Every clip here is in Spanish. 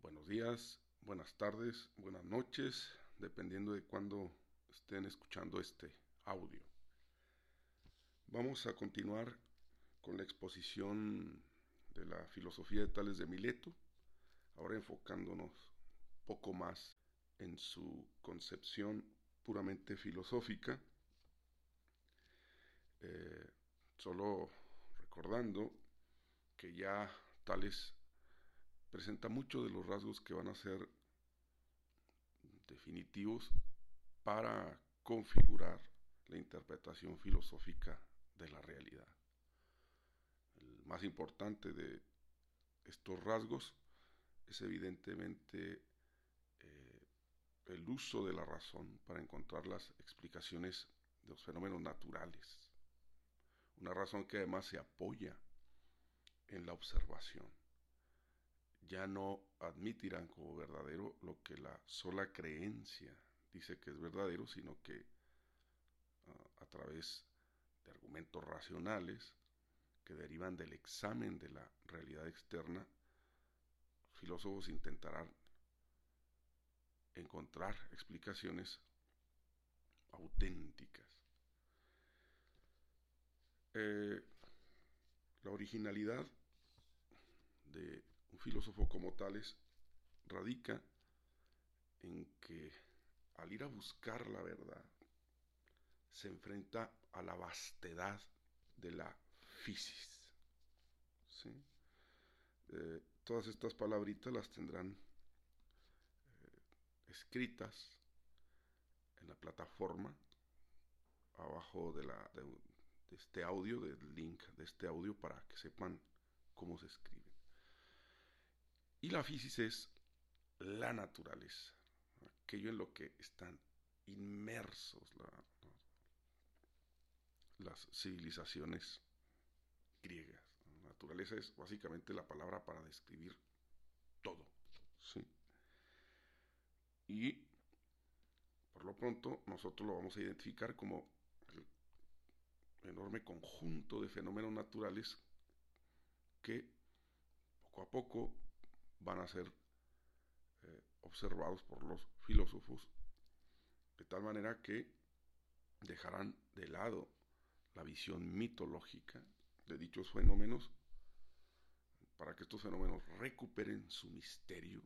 Buenos días, buenas tardes, buenas noches, dependiendo de cuándo estén escuchando este audio. Vamos a continuar con la exposición de la filosofía de Tales de Mileto, ahora enfocándonos poco más en su concepción puramente filosófica, eh, solo recordando que ya Tales presenta muchos de los rasgos que van a ser definitivos para configurar la interpretación filosófica de la realidad. El más importante de estos rasgos es evidentemente eh, el uso de la razón para encontrar las explicaciones de los fenómenos naturales. Una razón que además se apoya en la observación. Ya no admitirán como verdadero lo que la sola creencia dice que es verdadero, sino que ah, a través de argumentos racionales que derivan del examen de la realidad externa, filósofos intentarán encontrar explicaciones auténticas. Eh, la originalidad filósofo como tales radica en que al ir a buscar la verdad se enfrenta a la vastedad de la fisis. Eh, todas estas palabritas las tendrán escritas en la plataforma abajo de, este audio, del link de este audio para que sepan cómo se escribe. Y la física es la naturaleza, aquello en lo que están inmersos las civilizaciones griegas. naturaleza es básicamente la palabra para describir todo. ¿sí? Y por lo pronto nosotros lo vamos a identificar como el enorme conjunto de fenómenos naturales que poco a poco van a ser eh, observados por los filósofos de tal manera que dejarán de lado la visión mitológica de dichos fenómenos para que estos fenómenos recuperen su misterio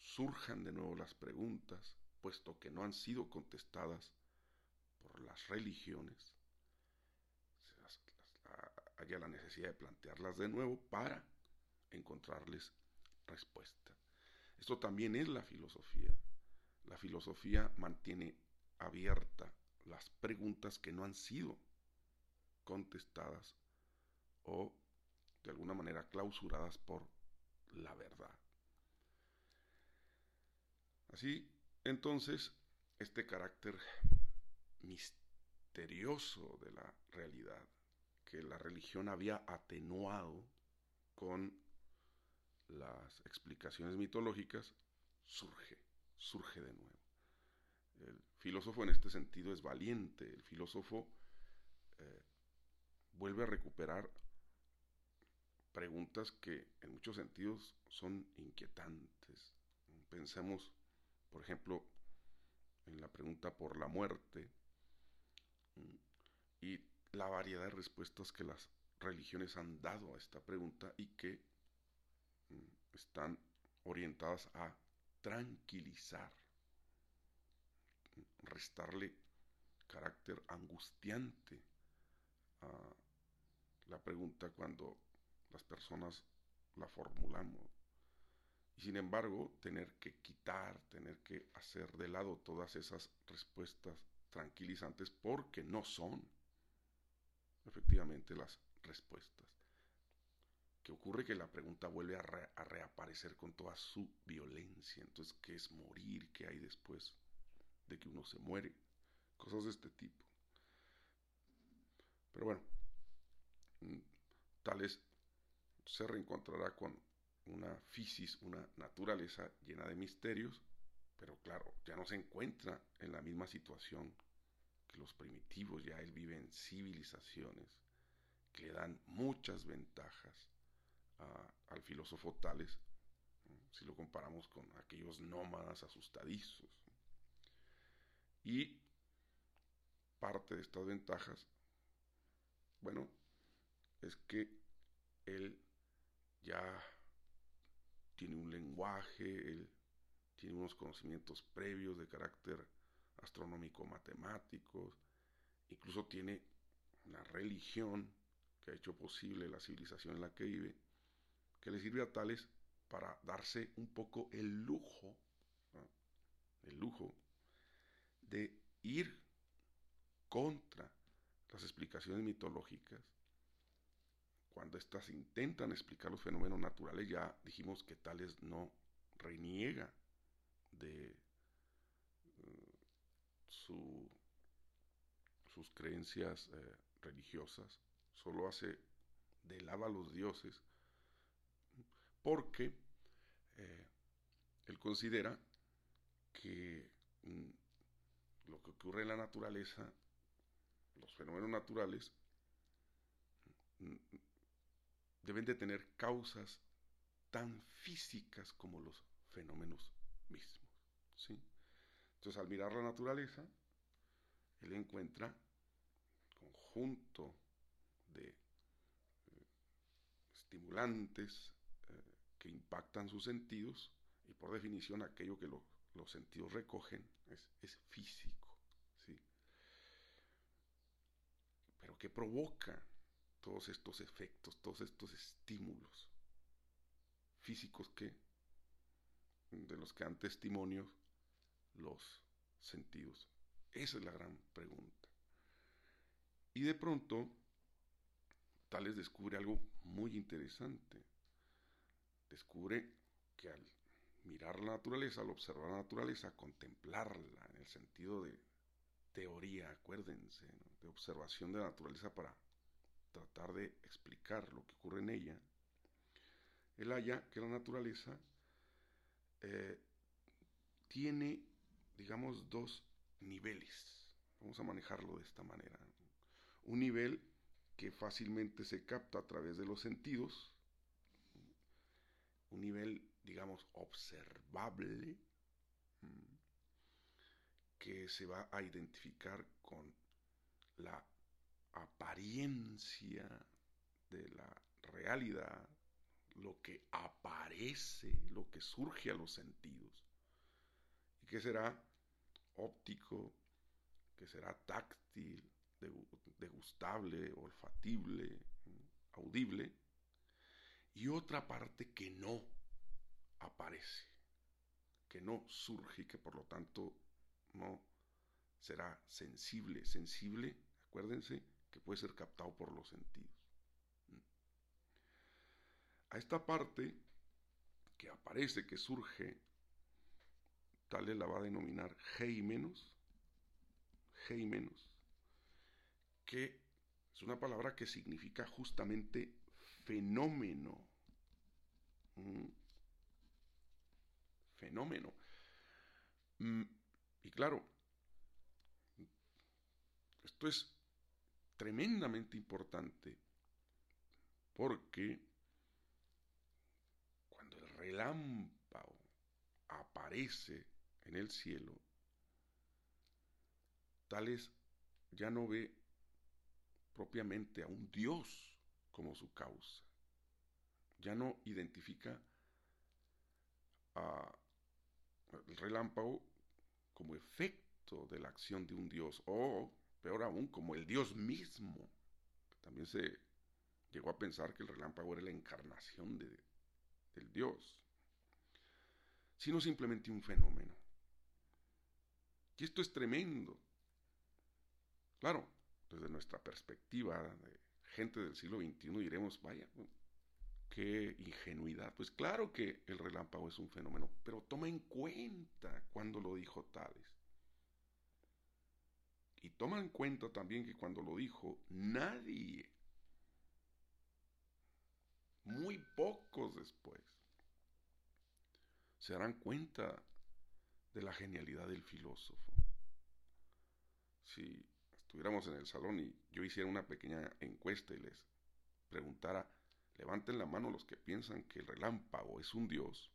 surjan de nuevo las preguntas, puesto que no han sido contestadas por las religiones, haya la necesidad de plantearlas de nuevo para encontrarles respuesta. Esto también es la filosofía. La filosofía mantiene abierta las preguntas que no han sido contestadas o de alguna manera clausuradas por la verdad. Así, entonces, este carácter misterioso de la realidad que la religión había atenuado con las explicaciones mitológicas, surge, surge de nuevo. El filósofo en este sentido es valiente, el filósofo eh, vuelve a recuperar preguntas que en muchos sentidos son inquietantes. Pensemos por ejemplo, en la pregunta por la muerte mm, y la variedad de respuestas que las religiones han dado a esta pregunta y que están orientadas a tranquilizar, restarle carácter angustiante a la pregunta cuando las personas la formulamos sin embargo, tener que quitar, tener que hacer de lado todas esas respuestas tranquilizantes porque no son efectivamente las respuestas. Ocurre que la pregunta vuelve a, reaparecer con toda su violencia. Entonces, ¿qué es morir? ¿Qué hay después de que uno se muere? Cosas de este tipo. Pero bueno, mm, tal vez se reencontrará con una fisis, una naturaleza llena de misterios, pero claro, ya no se encuentra en la misma situación que los primitivos, ya él vive en civilizaciones que le dan muchas ventajas al filósofo Tales, si lo comparamos con aquellos nómadas asustadizos. Y parte de estas ventajas, bueno, es que él ya tiene un lenguaje, él tiene unos conocimientos previos de carácter astronómico matemáticos, incluso tiene una religión que ha hecho posible la civilización en la que vive, que le sirve a tales para darse un poco el lujo, el lujo de ir contra las explicaciones mitológicas. Cuando éstas intentan explicar los fenómenos naturales, ya dijimos que Tales no reniega de eh, sus creencias eh, religiosas, solo hace de lado a los dioses, porque eh, él considera que mm, lo que ocurre en la naturaleza, los fenómenos naturales, mm, deben de tener causas tan físicas como los fenómenos mismos. ¿sí? Entonces, al mirar la naturaleza, él encuentra conjunto de eh, estimulantes que impactan sus sentidos y por definición aquello que los sentidos recogen es, físico. ¿sí? Pero ¿qué provoca todos estos efectos, todos estos estímulos físicos que de los que dan testimonio los sentidos? Esa es la gran pregunta. Y de pronto, Tales descubre algo muy interesante. Descubre que al mirar la naturaleza, al observar la naturaleza, contemplarla en el sentido de teoría, acuérdense, de observación de la naturaleza para tratar de explicar lo que ocurre en ella, él halla que la naturaleza eh, tiene, digamos, dos niveles. Vamos a manejarlo de esta manera. Un nivel que fácilmente se capta a través de los sentidos, un nivel, digamos, observable, que se va a identificar con la apariencia de la realidad, lo que aparece, lo que surge a los sentidos, y que será óptico, que será táctil, degustable, olfatible, audible, y otra parte que no aparece, que no surge y que por lo tanto no será sensible. Sensible, acuérdense, que puede ser captado por los sentidos. A esta parte que aparece, que surge, tal la va a denominar G menos, G menos, que es una palabra que significa justamente fenómeno. Mm. Fenómeno. Mm, y claro, esto es tremendamente importante porque cuando el relámpago aparece en el cielo, Tales ya no ve propiamente a un Dios como su causa. Ya no identifica al relámpago como efecto de la acción de un Dios, o peor aún, como el Dios mismo. También se llegó a pensar que el relámpago era la encarnación de, del Dios, sino simplemente un fenómeno. Y esto es tremendo. Claro, desde nuestra perspectiva de gente del siglo XXI diremos, vaya, qué ingenuidad. Pues claro que el relámpago es un fenómeno, pero toma en cuenta cuando lo dijo Tales. Y toma en cuenta también que cuando lo dijo, nadie, muy pocos después, se darán cuenta de la genialidad del filósofo. Si estuviéramos en el salón y yo hiciera una pequeña encuesta y les preguntara, levanten la mano los que piensan que el relámpago es un dios,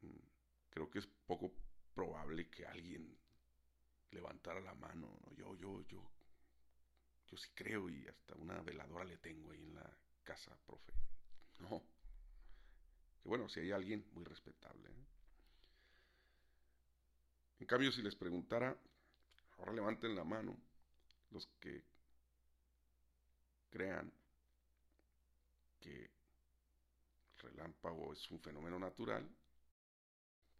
mm, creo que es poco probable que alguien levantara la mano. Yo, yo, yo, yo sí creo y hasta una veladora le tengo ahí en la casa, profe. No. Que bueno, si hay alguien, muy respetable. ¿eh? En cambio, si les preguntara, ahora levanten la mano los que crean que el relámpago es un fenómeno natural,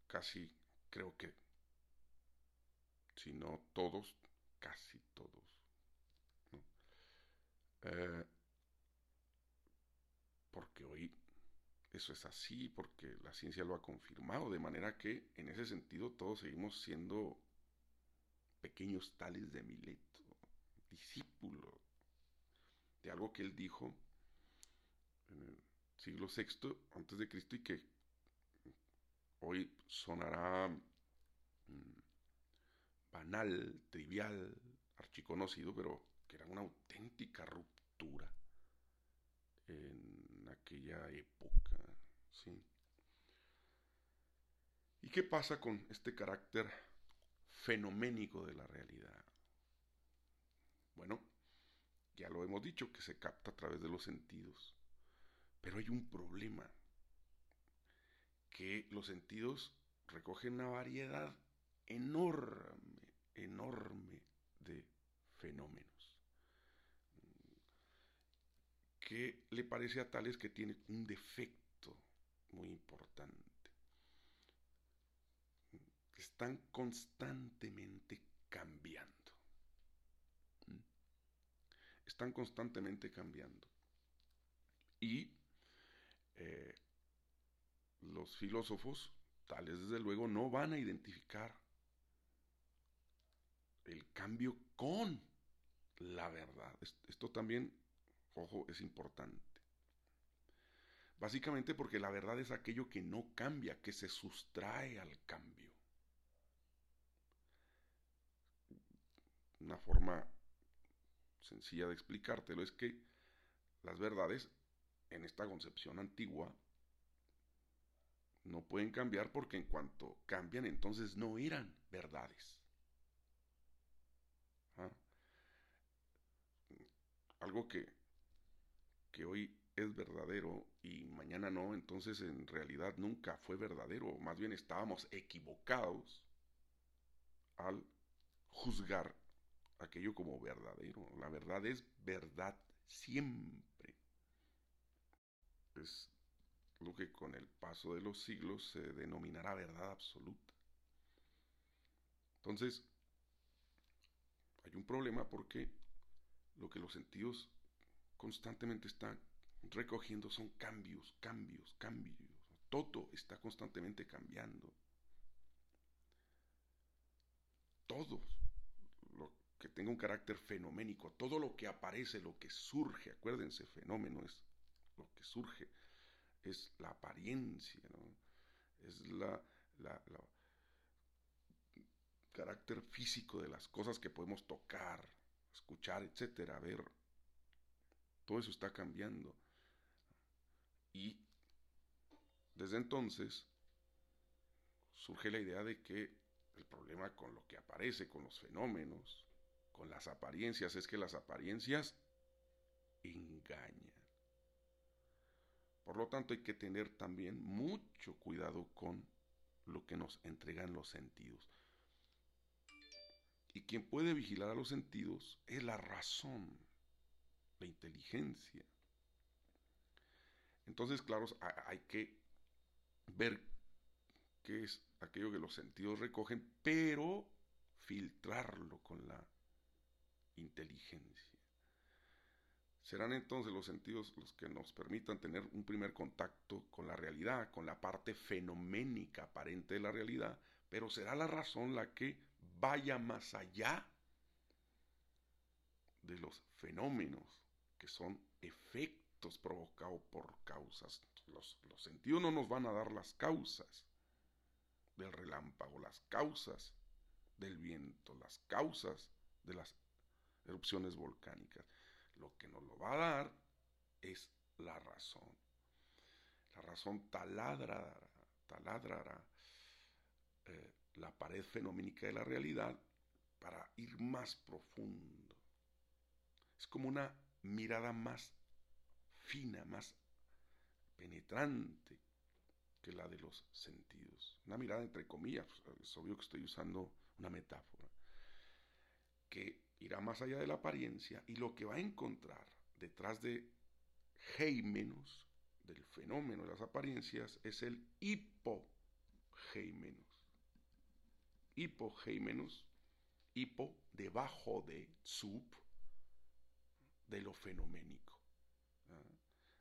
casi creo que, si no todos, casi todos. Eh, porque hoy eso es así, porque la ciencia lo ha confirmado, de manera que en ese sentido todos seguimos siendo pequeños tales de Mileto, discípulos de algo que él dijo en el siglo VI antes de Cristo y que hoy sonará mm, banal, trivial, archiconocido, pero que era una auténtica ruptura en aquella época. ¿Y qué pasa con este carácter fenoménico de la realidad? Bueno, ya lo hemos dicho, que se capta a través de los sentidos. Pero hay un problema, que los sentidos recogen una variedad enorme, enorme de fenómenos. Que le parece a tales que tiene un defecto muy importante. Están constantemente cambiando están constantemente cambiando. Y eh, los filósofos, tales desde luego, no van a identificar el cambio con la verdad. Esto también, ojo, es importante. Básicamente porque la verdad es aquello que no cambia, que se sustrae al cambio. Una forma sencilla de explicártelo es que las verdades en esta concepción antigua no pueden cambiar porque en cuanto cambian entonces no eran verdades. ¿Ah? Algo que, que hoy es verdadero y mañana no, entonces en realidad nunca fue verdadero, más bien estábamos equivocados al juzgar aquello como verdadero. La verdad es verdad siempre. Es lo que con el paso de los siglos se denominará verdad absoluta. Entonces, hay un problema porque lo que los sentidos constantemente están recogiendo son cambios, cambios, cambios. Todo está constantemente cambiando. Todos que tenga un carácter fenoménico. Todo lo que aparece, lo que surge, acuérdense, fenómeno es lo que surge, es la apariencia, es la, la, carácter físico de las cosas que podemos tocar, escuchar, etcétera, ver. Todo eso está cambiando. Y desde entonces surge la idea de que el problema con lo que aparece, con los fenómenos, con las apariencias es que las apariencias engañan. Por lo tanto, hay que tener también mucho cuidado con lo que nos entregan los sentidos. Y quien puede vigilar a los sentidos es la razón, la inteligencia. Entonces, claro, hay que ver qué es aquello que los sentidos recogen, pero filtrarlo con la inteligencia. Serán entonces los sentidos los que nos permitan tener un primer contacto con la realidad, con la parte fenoménica aparente de la realidad, pero será la razón la que vaya más allá de los fenómenos que son efectos provocados por causas. Los, los sentidos no nos van a dar las causas del relámpago, las causas del viento, las causas de las erupciones volcánicas. Lo que nos lo va a dar es la razón. La razón taladrará, taladrará eh, la pared fenoménica de la realidad para ir más profundo. Es como una mirada más fina, más penetrante que la de los sentidos. Una mirada entre comillas, es obvio que estoy usando una metáfora, que irá más allá de la apariencia y lo que va a encontrar detrás de heimenos, del fenómeno de las apariencias, es el hipogeimenos. Hipogeimenos, hipo, debajo de, sub, de lo fenoménico.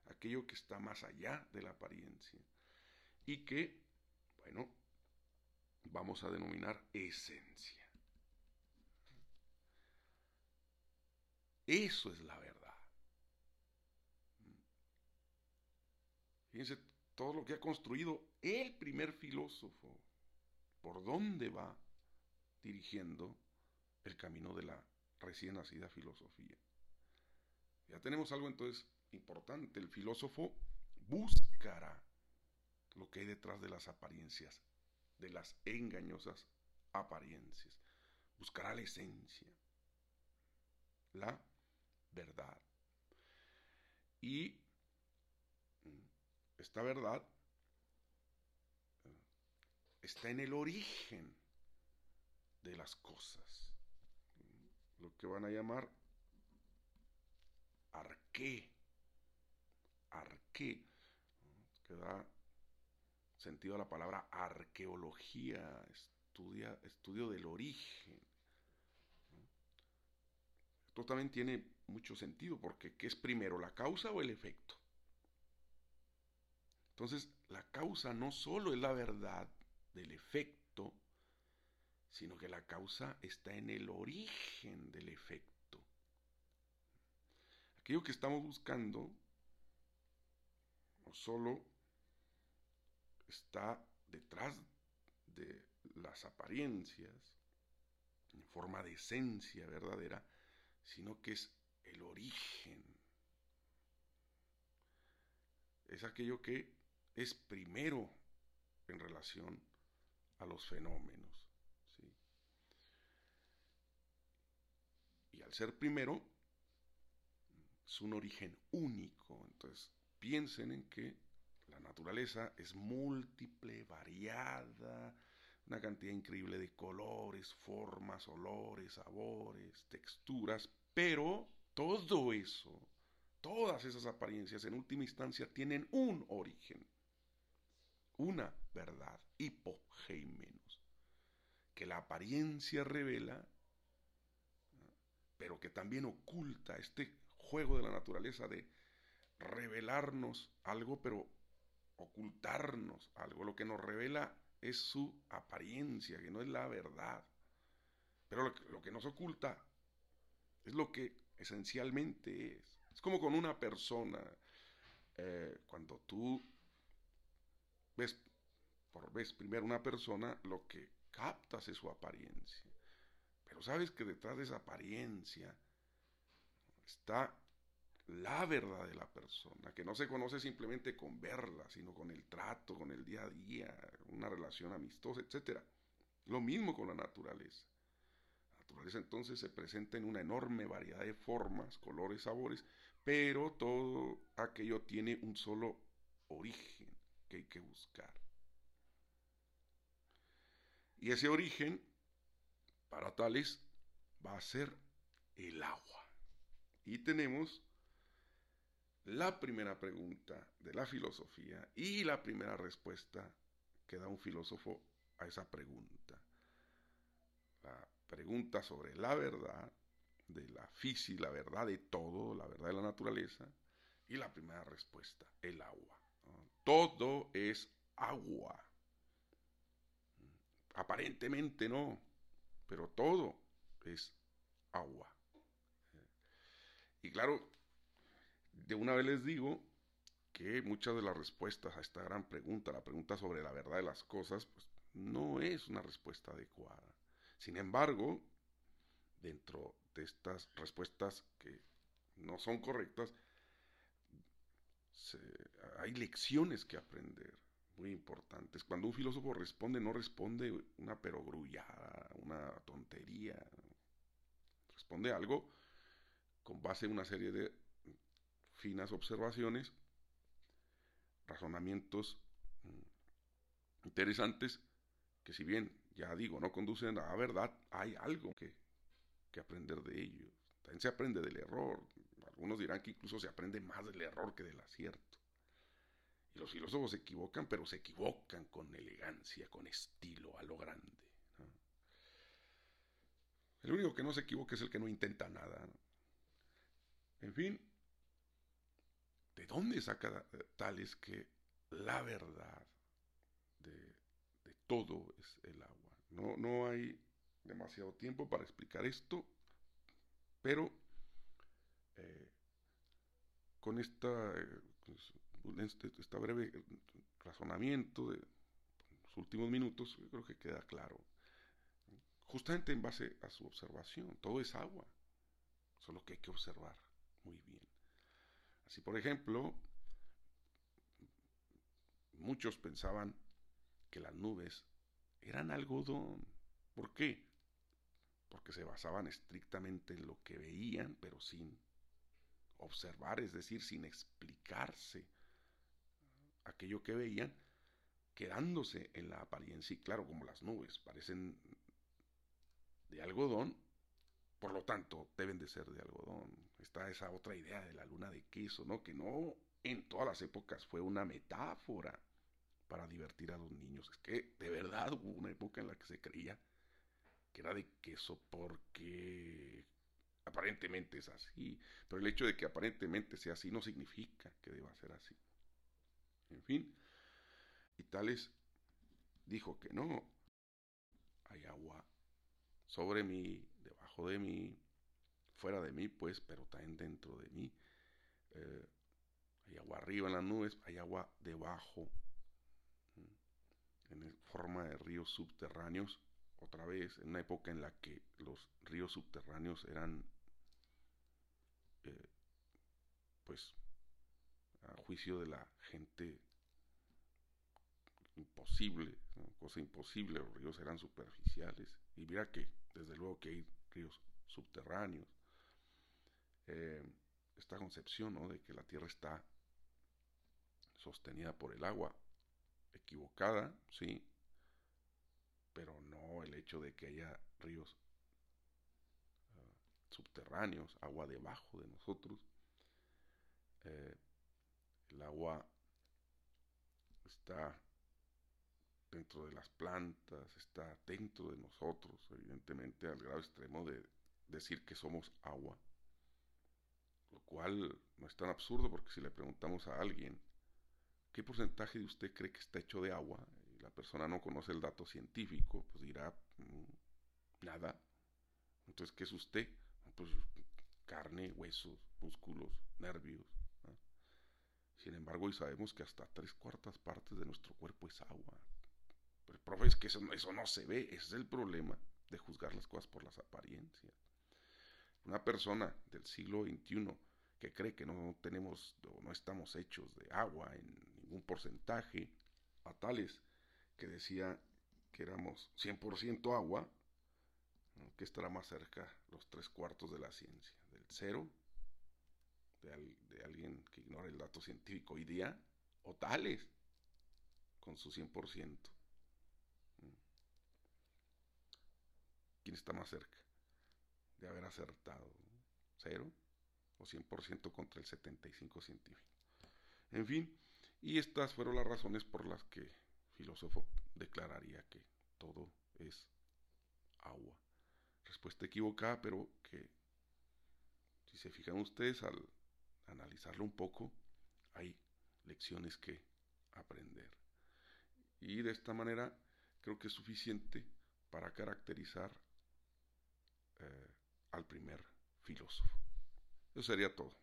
Aquello que está más allá de la apariencia. Y que, bueno, vamos a denominar esencia. Eso es la verdad. Fíjense todo lo que ha construido el primer filósofo. ¿Por dónde va dirigiendo el camino de la recién nacida filosofía? Ya tenemos algo entonces importante. El filósofo buscará lo que hay detrás de las apariencias, de las engañosas apariencias. Buscará la esencia, la verdad. Y esta verdad está en el origen de las cosas, lo que van a llamar arqué, arqué, que da sentido a la palabra arqueología, estudia, estudio del origen. Esto también tiene mucho sentido porque ¿qué es primero, la causa o el efecto? Entonces, la causa no solo es la verdad del efecto, sino que la causa está en el origen del efecto. Aquello que estamos buscando no solo está detrás de las apariencias, en forma de esencia verdadera, sino que es el origen. Es aquello que es primero en relación a los fenómenos. Y al ser primero, es un origen único. Entonces, piensen en que la naturaleza es múltiple, variada, una cantidad increíble de colores, formas, olores, sabores, texturas, pero todo eso, todas esas apariencias en última instancia tienen un origen una verdad, hipogeimenos, que la apariencia revela, pero que también oculta este juego de la naturaleza de revelarnos algo, pero ocultarnos algo. Lo que nos revela es su apariencia, que no es la verdad. Pero lo que, lo que nos oculta es lo que esencialmente es. Es como con una persona, eh, cuando tú ves por vez primero una persona, lo que captas es su apariencia. Pero sabes que detrás de esa apariencia está la verdad de la persona, que no se conoce simplemente con verla, sino con el trato, con el día a día, una relación amistosa, etc. Lo mismo con la naturaleza. Entonces se presenta en una enorme variedad de formas, colores, sabores, pero todo aquello tiene un solo origen que hay que buscar. Y ese origen, para tales, va a ser el agua. Y tenemos la primera pregunta de la filosofía y la primera respuesta que da un filósofo a esa pregunta. La pregunta sobre la verdad de la física, la verdad de todo, la verdad de la naturaleza, y la primera respuesta, el agua. Todo es agua. Aparentemente no, pero todo es agua. Y claro, de una vez les digo que muchas de las respuestas a esta gran pregunta, la pregunta sobre la verdad de las cosas, pues no es una respuesta adecuada. Sin embargo, dentro de estas respuestas que no son correctas, hay lecciones que aprender muy importantes. Cuando un filósofo responde, no responde una perogrullada, una tontería. Responde algo con base en una serie de finas observaciones, razonamientos mm, interesantes, que si bien, ya digo, no conducen a la verdad, hay algo que, que aprender de ellos. También se aprende del error. Algunos dirán que incluso se aprende más del error que del acierto. Y los filósofos se equivocan, pero se equivocan con elegancia, con estilo, a lo grande. El único que no se equivoca es el que no intenta nada. En fin, ¿de dónde saca tales que la verdad de, todo es el agua? No, no hay demasiado tiempo para explicar esto, pero eh, con esta, pues, este, esta breve razonamiento de los últimos minutos, creo que queda claro. Justamente en base a su observación, todo es agua, solo que hay que observar muy bien. Así, por ejemplo, muchos pensaban que las nubes eran algodón. ¿Por qué? Porque se basaban estrictamente en lo que veían, pero sin observar, es decir, sin explicarse aquello que veían, quedándose en la apariencia. Y claro, como las nubes parecen de algodón, por lo tanto, deben de ser de algodón. Está esa otra idea de la luna de queso, ¿no? Que no en todas las épocas fue una metáfora para divertir a los niños. Es que de verdad hubo una época en la que se creía que era de queso porque aparentemente es así. Pero el hecho de que aparentemente sea así no significa que deba ser así. En fin, y Tales dijo que no, hay agua sobre mí, debajo de mí, fuera de mí, pues, pero también dentro de mí. Eh, hay agua arriba en las nubes, hay agua debajo, en forma de ríos subterráneos. Otra vez, en una época en la que los ríos subterráneos eran, eh, pues, a juicio de la gente imposible, cosa imposible, los ríos eran superficiales. Y mira que, desde luego que hay ríos subterráneos. Eh, esta concepción ¿no? de que la Tierra está sostenida por el agua, equivocada, sí, pero no el hecho de que haya ríos uh, subterráneos, agua debajo de nosotros. Eh, el agua está dentro de las plantas, está dentro de nosotros, evidentemente al grado extremo de decir que somos agua. Lo cual no es tan absurdo porque si le preguntamos a alguien, ¿qué porcentaje de usted cree que está hecho de agua? La persona no conoce el dato científico, pues dirá, mm, nada. Entonces, ¿qué es usted? Pues carne, huesos, músculos, nervios. Sin embargo, hoy sabemos que hasta tres cuartas partes de nuestro cuerpo es agua. Pero profe es que eso, eso no se ve, ese es el problema de juzgar las cosas por las apariencias. Una persona del siglo XXI que cree que no tenemos o no estamos hechos de agua en ningún porcentaje, a tales que decía que éramos 100% agua, que estará más cerca los tres cuartos de la ciencia, del cero, de, de alguien que ignora el dato científico hoy día, o tales, con su 100%. ¿Quién está más cerca de haber acertado? ¿Cero? ¿O 100% contra el 75 científico? En fin, y estas fueron las razones por las que el filósofo declararía que todo es agua. Respuesta equivocada, pero que si se fijan ustedes al analizarlo un poco, hay lecciones que aprender. Y de esta manera creo que es suficiente para caracterizar eh, al primer filósofo. Eso sería todo.